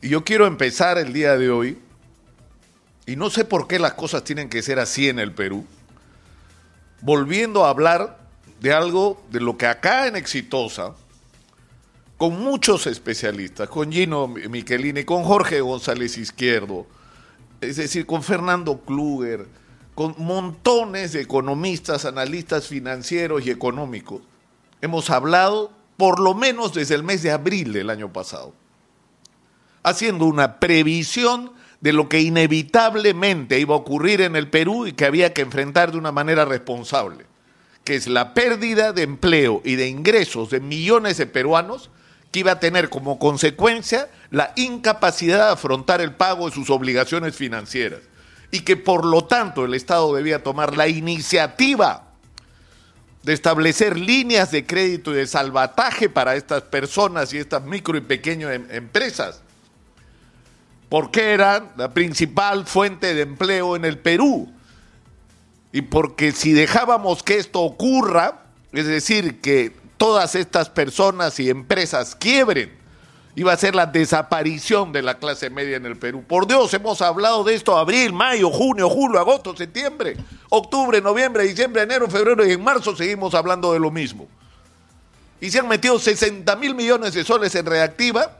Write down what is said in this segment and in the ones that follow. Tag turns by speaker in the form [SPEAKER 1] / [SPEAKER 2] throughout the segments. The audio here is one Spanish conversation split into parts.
[SPEAKER 1] Y yo quiero empezar el día de hoy, y no sé por qué las cosas tienen que ser así en el Perú, volviendo a hablar de algo de lo que acá en Exitosa, con muchos especialistas, con Gino Michelini, con Jorge González Izquierdo, es decir, con Fernando Kluger, con montones de economistas, analistas financieros y económicos, hemos hablado por lo menos desde el mes de abril del año pasado haciendo una previsión de lo que inevitablemente iba a ocurrir en el Perú y que había que enfrentar de una manera responsable, que es la pérdida de empleo y de ingresos de millones de peruanos que iba a tener como consecuencia la incapacidad de afrontar el pago de sus obligaciones financieras. Y que por lo tanto el Estado debía tomar la iniciativa de establecer líneas de crédito y de salvataje para estas personas y estas micro y pequeñas em-, empresas porque eran la principal fuente de empleo en el Perú. Y porque si dejábamos que esto ocurra, es decir, que todas estas personas y empresas quiebren, iba a ser la desaparición de la clase media en el Perú. Por Dios, hemos hablado de esto abril, mayo, junio, julio, agosto, septiembre, octubre, noviembre, diciembre, enero, febrero y en marzo seguimos hablando de lo mismo. Y se han metido 60 mil millones de soles en reactiva,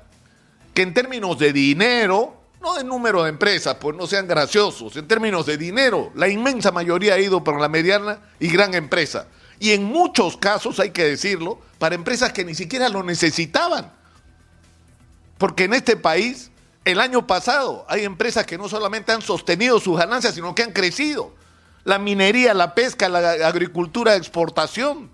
[SPEAKER 1] que en términos de dinero no de número de empresas, pues no sean graciosos, en términos de dinero, la inmensa mayoría ha ido por la mediana y gran empresa. Y en muchos casos, hay que decirlo, para empresas que ni siquiera lo necesitaban. Porque en este país, el año pasado, hay empresas que no solamente han sostenido sus ganancias, sino que han crecido. La minería, la pesca, la agricultura de exportación,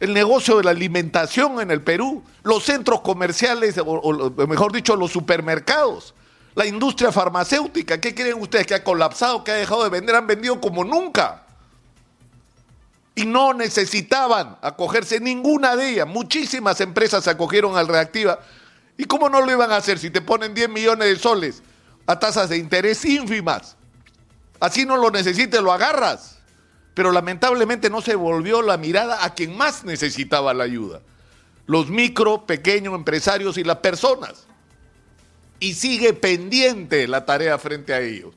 [SPEAKER 1] el negocio de la alimentación en el Perú, los centros comerciales, o, mejor dicho, los supermercados la industria farmacéutica, ¿qué creen ustedes? Que ha colapsado, que ha dejado de vender, han vendido como nunca. Y no necesitaban acogerse ninguna de ellas. Muchísimas empresas se acogieron al reactiva. ¿Y cómo no lo iban a hacer si te ponen 10 millones de soles a tasas de interés ínfimas? Así no lo necesites, lo agarras. Pero lamentablemente no se volvió la mirada a quien más necesitaba la ayuda. Los micro, pequeños empresarios y las personas y sigue pendiente la tarea frente a ellos.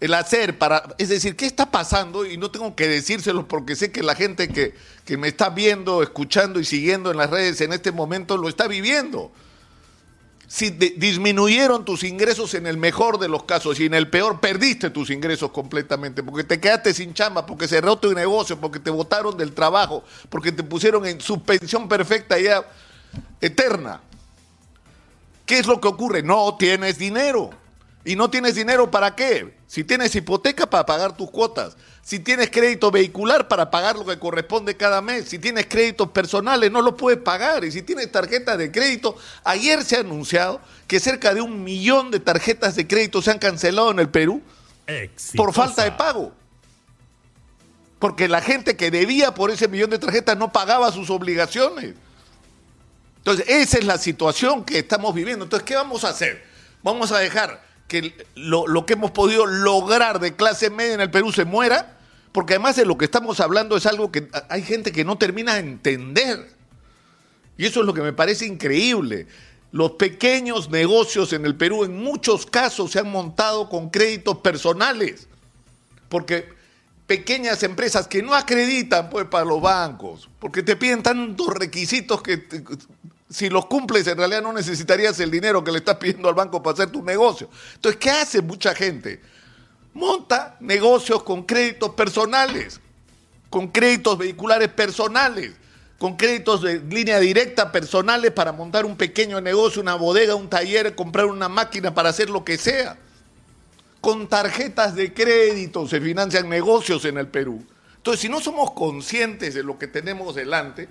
[SPEAKER 1] El hacer para, es decir, ¿qué está pasando? Y no tengo que decírselo porque sé que la gente que, que me está viendo, escuchando y siguiendo en las redes en este momento lo está viviendo. Si disminuyeron tus ingresos en el mejor de los casos y en el peor perdiste tus ingresos completamente porque te quedaste sin chamba, porque cerró tu negocio, porque te botaron del trabajo, porque te pusieron en suspensión perfecta ya eterna. ¿Qué es lo que ocurre? No tienes dinero. ¿Y no tienes dinero para qué? Si tienes hipoteca para pagar tus cuotas, si tienes crédito vehicular para pagar lo que corresponde cada mes, si tienes créditos personales no lo puedes pagar y si tienes tarjetas de crédito, ayer se ha anunciado que cerca de un millón de tarjetas de crédito se han cancelado en el Perú por falta de pago. Porque la gente que debía por ese millón de tarjetas no pagaba sus obligaciones. Entonces, esa es la situación que estamos viviendo. Entonces, ¿qué vamos a hacer? Vamos a dejar que lo, que hemos podido lograr de clase media en el Perú se muera, porque además de lo que estamos hablando es algo que hay gente que no termina de entender. Y eso es lo que me parece increíble. Los pequeños negocios en el Perú en muchos casos se han montado con créditos personales, porque pequeñas empresas que no acreditan pues para los bancos, porque te piden tantos requisitos que si los cumples, en realidad no necesitarías el dinero que le estás pidiendo al banco para hacer tu negocio. Entonces, ¿qué hace mucha gente? Monta negocios con créditos personales, con créditos vehiculares personales, con créditos de línea directa personales para montar un pequeño negocio, una bodega, un taller, comprar una máquina para hacer lo que sea. Con tarjetas de crédito se financian negocios en el Perú. Entonces, si no somos conscientes de lo que tenemos delante,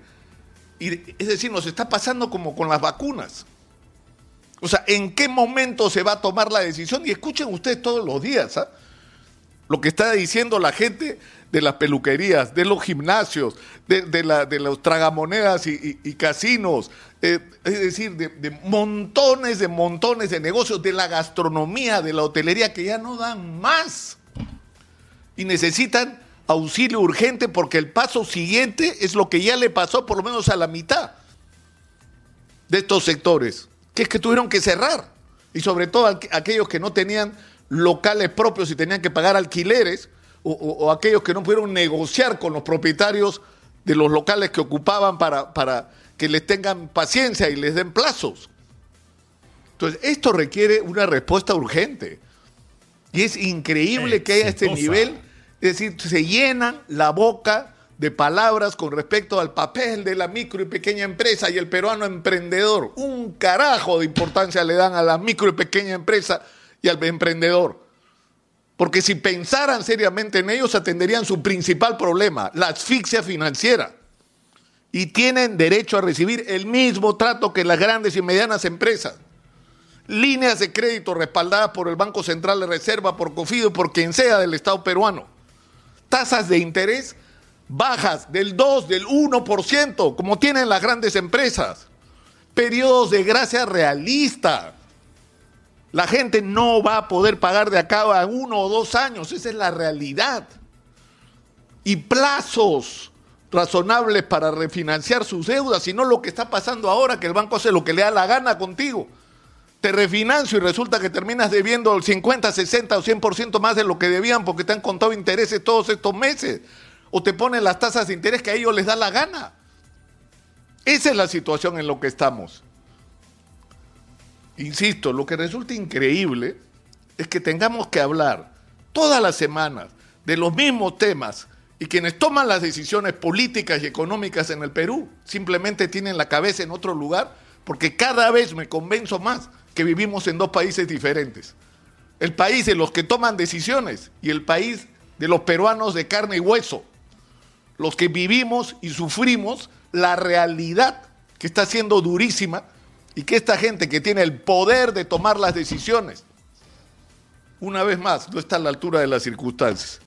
[SPEAKER 1] es decir, nos está pasando como con las vacunas. O sea, ¿en qué momento se va a tomar la decisión? Y escuchen ustedes todos los días ¿ah? lo que está diciendo la gente de las peluquerías, de los gimnasios, de, de los tragamonedas y, casinos, eh, es decir, de, de, montones de montones de negocios, de la gastronomía, de la hotelería, que ya no dan más. Y necesitan auxilio urgente porque el paso siguiente es lo que ya le pasó por lo menos a la mitad de estos sectores, que es que tuvieron que cerrar. y sobre todo aquellos que no tenían locales propios y tenían que pagar alquileres, o, aquellos que no pudieron negociar con los propietarios de los locales que ocupaban para, para que les tengan paciencia y les den plazos. Entonces, esto requiere una respuesta urgente. Y es increíble que haya este nivel, es decir, se llenan la boca de palabras con respecto al papel de la micro y pequeña empresa y el peruano emprendedor. Un carajo de importancia le dan a la micro y pequeña empresa y al emprendedor. Porque si pensaran seriamente en ellos, atenderían su principal problema, la asfixia financiera. Y tienen derecho a recibir el mismo trato que las grandes y medianas empresas. Líneas de crédito respaldadas por el Banco Central de Reserva, por Cofido, por quien sea del Estado peruano. Tasas de interés bajas del 2, del 1%, como tienen las grandes empresas. Periodos de gracia realista. La gente no va a poder pagar de acá a uno o dos años, esa es la realidad. Y plazos razonables para refinanciar sus deudas, sino lo que está pasando ahora, que el banco hace lo que le da la gana contigo. Te refinancio y resulta que terminas debiendo el 50, 60 o 100% más de lo que debían porque te han contado intereses todos estos meses o te ponen las tasas de interés que a ellos les da la gana. Esa es la situación en la que estamos. Insisto, lo que resulta increíble es que tengamos que hablar todas las semanas de los mismos temas y quienes toman las decisiones políticas y económicas en el Perú simplemente tienen la cabeza en otro lugar porque cada vez me convenzo más que vivimos en dos países diferentes. El país de los que toman decisiones y el país de los peruanos de carne y hueso los que vivimos y sufrimos la realidad que está siendo durísima y que esta gente que tiene el poder de tomar las decisiones, una vez más, no está a la altura de las circunstancias.